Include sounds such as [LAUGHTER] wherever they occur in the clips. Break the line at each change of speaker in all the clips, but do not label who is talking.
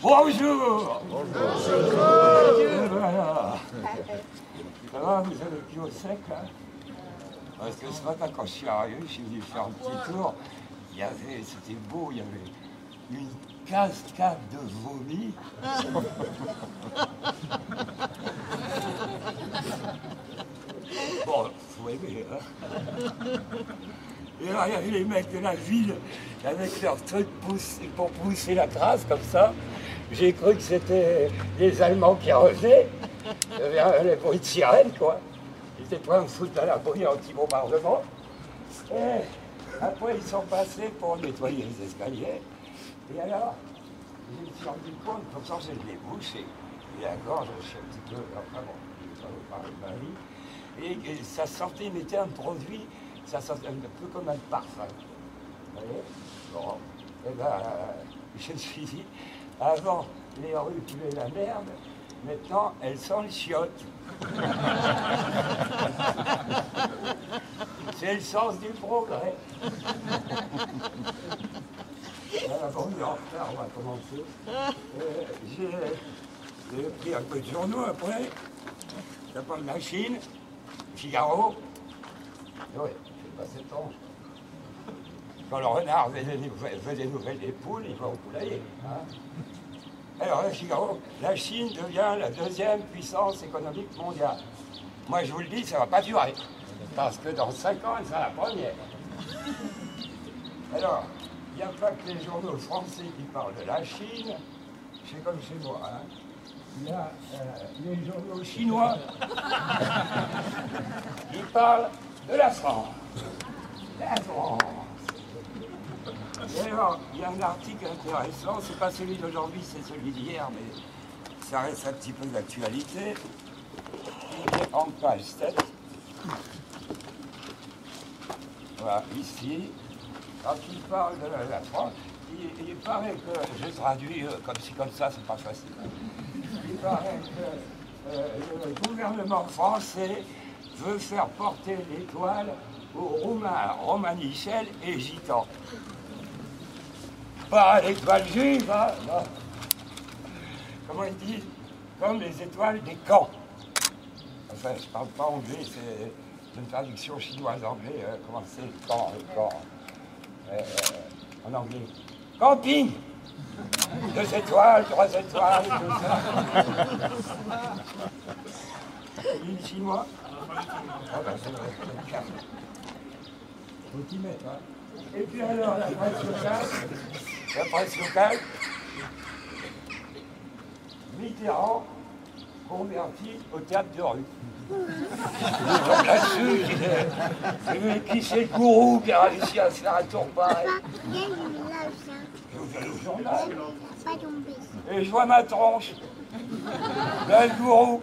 Bonjour. Bonjour. Vous avez le au sec, Parce que ce matin, quand je suis arrivé, je suis venu faire un petit tour. Il y avait, c'était beau, il y avait une cascade de vomi. Bon, faut aimer, hein. Et là, il y avait les mecs de la ville avec leurs trucs pour pousser la trace comme ça. J'ai cru que c'était les Allemands qui revenaient. Les bruits de sirène, quoi. Ils étaient prêts à foutre à la brûlée anti-bombardement. Et après, ils sont passés pour nettoyer les escaliers. Et alors, je me suis rendu compte, comme ça, je l'ai bouché. Et la gorge, je suis un petit peu. Enfin bon, ça va parler de ma vie. Et, et ça sortait, un produit, ça sortait un peu comme un parfum. Vous voyez Bon, et ben, euh, [LAUGHS] je me suis dit, avant, les rues puaient la merde, maintenant, elles sont les chiottes. [LAUGHS] C'est le sens du progrès. [LAUGHS] Bon, on est en retard, on va commencer. Euh, J'ai pris un peu de journaux après. Ça parle de la Chine, Figaro. Oui, pas. Quand le renard veut des nouvelles, des poules, il va au poulailler. hein. Alors, le Figaro, la Chine devient la deuxième puissance économique mondiale. Moi, je vous le dis, ça ne va pas durer. Parce que dans cinq ans, elle sera la première. Alors, il n'y a pas que les journaux français qui parlent de la Chine, c'est comme chez moi. hein. Il y a euh, les journaux chinois [LAUGHS] qui parlent de la France. Et alors, il y a un article intéressant, c'est pas celui d'aujourd'hui, c'est celui d'hier, mais ça reste un petit peu d'actualité. Page 7. Voilà, ici, quand il parle de la, France, il, paraît que, je traduis euh, comme ci, comme ça, c'est pas facile. Il paraît que euh, le gouvernement français veut faire porter l'étoile Roumains, Romanichel et Gitans. Pas l'étoile juive, hein. Comment ils disent Comme les étoiles des camps. Enfin, je parle pas anglais, c'est une traduction chinoise-anglais. euh, comment c'est camp, le camp euh, En anglais. Camping Deux étoiles, trois étoiles, tout ça. Ben, c'est vrai, c'est calme. Faut t'y mettre, hein. Et puis alors, la presse locale, la presse locale, Mitterrand converti au théâtre de rue. Là-dessus, je mais qui c'est le gourou qui a réussi à se faire un tour pareil
je
fais le journal et je vois ma tronche. Là, le gourou.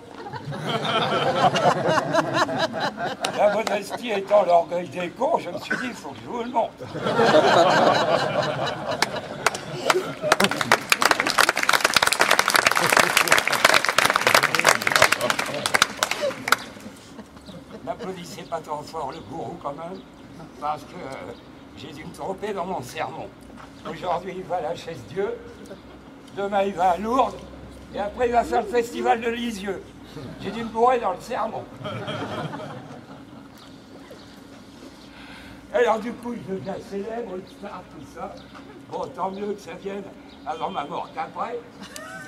La modestie étant l'orgueil des cons, je me suis dit, il faut que je vous le montre. N'applaudissez pas trop fort le gourou quand même, parce que euh, j'ai dû me tromper dans mon sermon. Aujourd'hui, il va à la chaise Dieu, demain, il va à Lourdes, et après, il va faire le festival de Lisieux. J'ai dû me bourrer dans le sermon. Alors du coup, je deviens célèbre, une star, tout ça. Bon, tant mieux que ça vienne avant ma mort qu'après.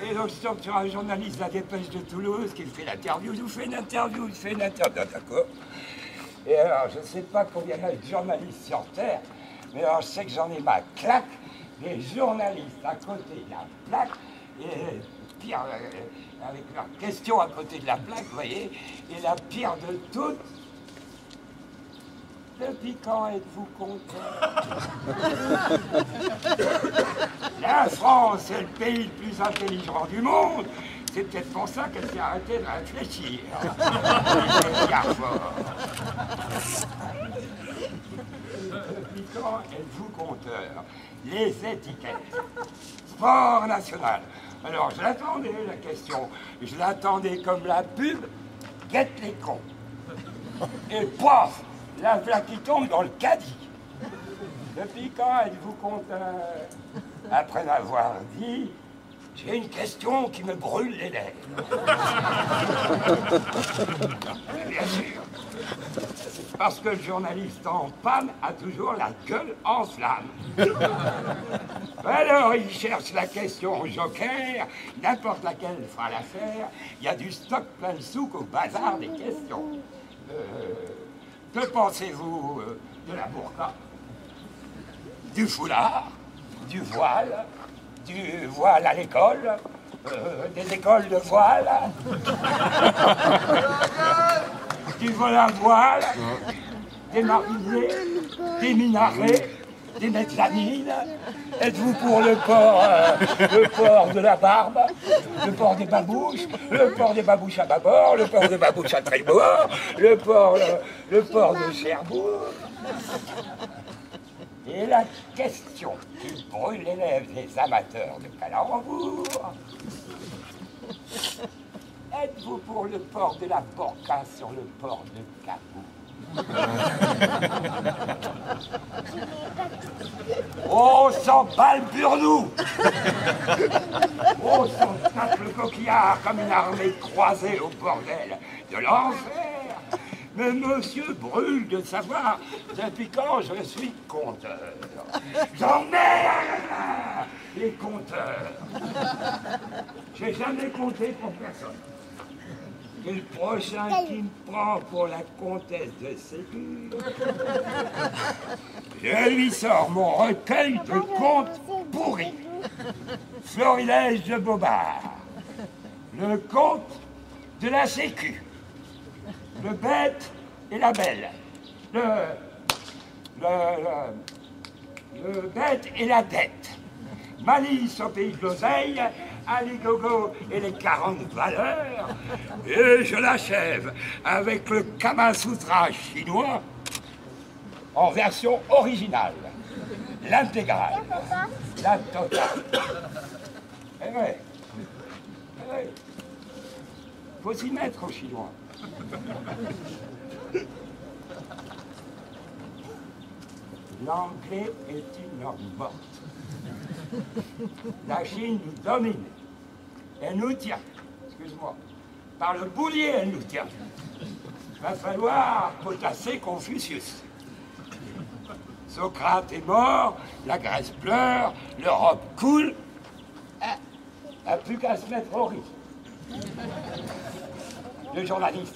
Et donc, je tombe sur un journaliste de la Dépêche de Toulouse qui fait l'interview. Je vous fais une interview, je fais une interview. Ah, D'accord. Et alors, je ne sais pas combien il y a de journalistes sur Terre, mais alors, je sais que j'en ai ma claque. Les journalistes à côté de la plaque, et pire, euh, avec leurs questions à côté de la plaque, vous voyez. Et la pire de toutes, depuis quand êtes-vous content? [LAUGHS] La France est le pays le plus intelligent du monde. C'est peut-être pour ça qu'elle s'est arrêtée de réfléchir. [LAUGHS] Depuis quand êtes-vous compteur Les étiquettes. Sport national. Alors, je l'attendais, la question. Je l'attendais comme la pub. Guette les cons. Et paf La qui tombe dans le caddie. Depuis quand êtes-vous conteur Après m'avoir dit, j'ai une question qui me brûle les lèvres. [LAUGHS] Bien sûr. Parce que le journaliste en panne a toujours la gueule en flamme. [LAUGHS] Alors il cherche la question au joker, n'importe laquelle fera l'affaire. Il y a du stock plein de souk au bazar des questions. Euh, que pensez-vous euh, de la burqa? Du foulard? Du voile? Du voile à l'école? Euh, Des écoles de voile? [LAUGHS] Du voile à voile Des marinés Des minarets des mezzanines. Êtes-vous pour le port, euh, le de la barbe, le port des babouches, le port des babouches à bâbord, le port des babouches à tribord, le port, le, le de Cherbourg? Et la question qui brûle les lèvres des amateurs de calembour Êtes-vous pour le port de la Borca sur le port de Cabourg [LAUGHS] Oh, s'en bat le burnou Oh, s'en tape le coquillard comme une armée croisée au bordel de l'enfer Mais monsieur brûle de savoir depuis quand je suis compteur. J'en ai les compteurs J'ai jamais compté pour personne. Et le prochain qui me prend pour la comtesse de Ségur, je lui sors mon recueil de contes pourris. Florilège de Bobard, le conte de la Sécu, le bête et la belle, le, le, le, bête et la dette, Malice au pays de l'oseille, Aligogo et les 40 valeurs. Et je l'achève avec le Kama Sutra chinois en version originale. L'intégrale. La totale. Eh ouais. Eh ouais. Faut s'y mettre aux Chinois. L'anglais est une langue morte. La Chine nous domine. Elle nous tient. Excuse-moi. Par le boulier, elle nous tient. Va falloir potasser Confucius. Socrate est mort, la Grèce pleure, l'Europe coule. Ah, a plus qu'à se mettre au riz. Le journaliste.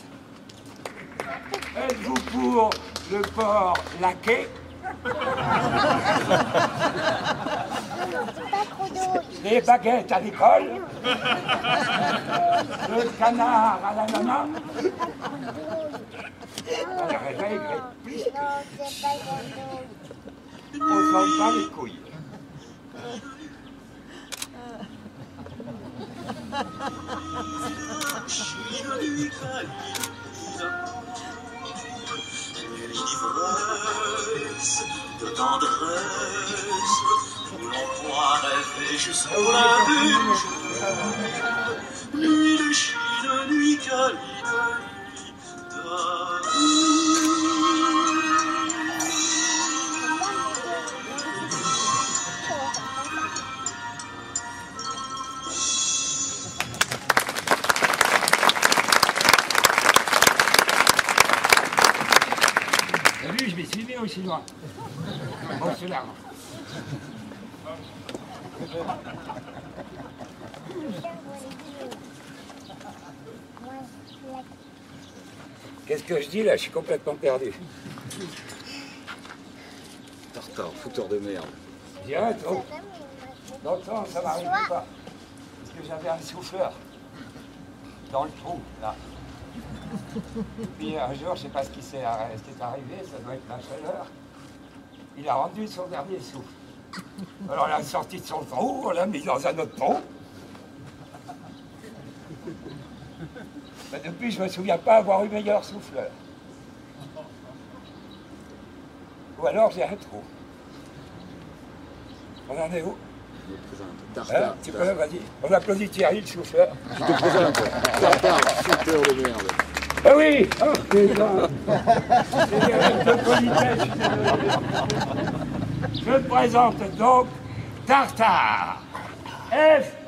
Êtes-vous pour le port laqué? Les baguettes à l'école, le canard à la plus On les couilles.
De tendresse où l'on pourra rêver jusqu'au lundi. Nuit de Chine, nuit câline,
au chinois. Bon, c'est là. Qu'est-ce que je dis là? Je suis complètement perdu.
Tartare, fouteur de merde.
Un trop. Dans le temps, ça m'arrive pas. Parce que j'avais un souffleur dans le trou, là. [LAUGHS] Puis un jour, je sais pas ce qui, s'est arrivé, ça doit être la chaleur. Il a rendu son dernier souffle. Alors on l'a sorti de son trou, on l'a mis dans un autre trou. Mais depuis, je me souviens pas avoir eu meilleur souffleur. Ou alors j'ai un trou. On en est où?
Je te présente.
Hein? Tu peux, vas-y. On applaudit Thierry, le souffleur.
Je te présente. Tartare, fouteur de merde.
Ah oui désolé. Je présente donc Tartare. F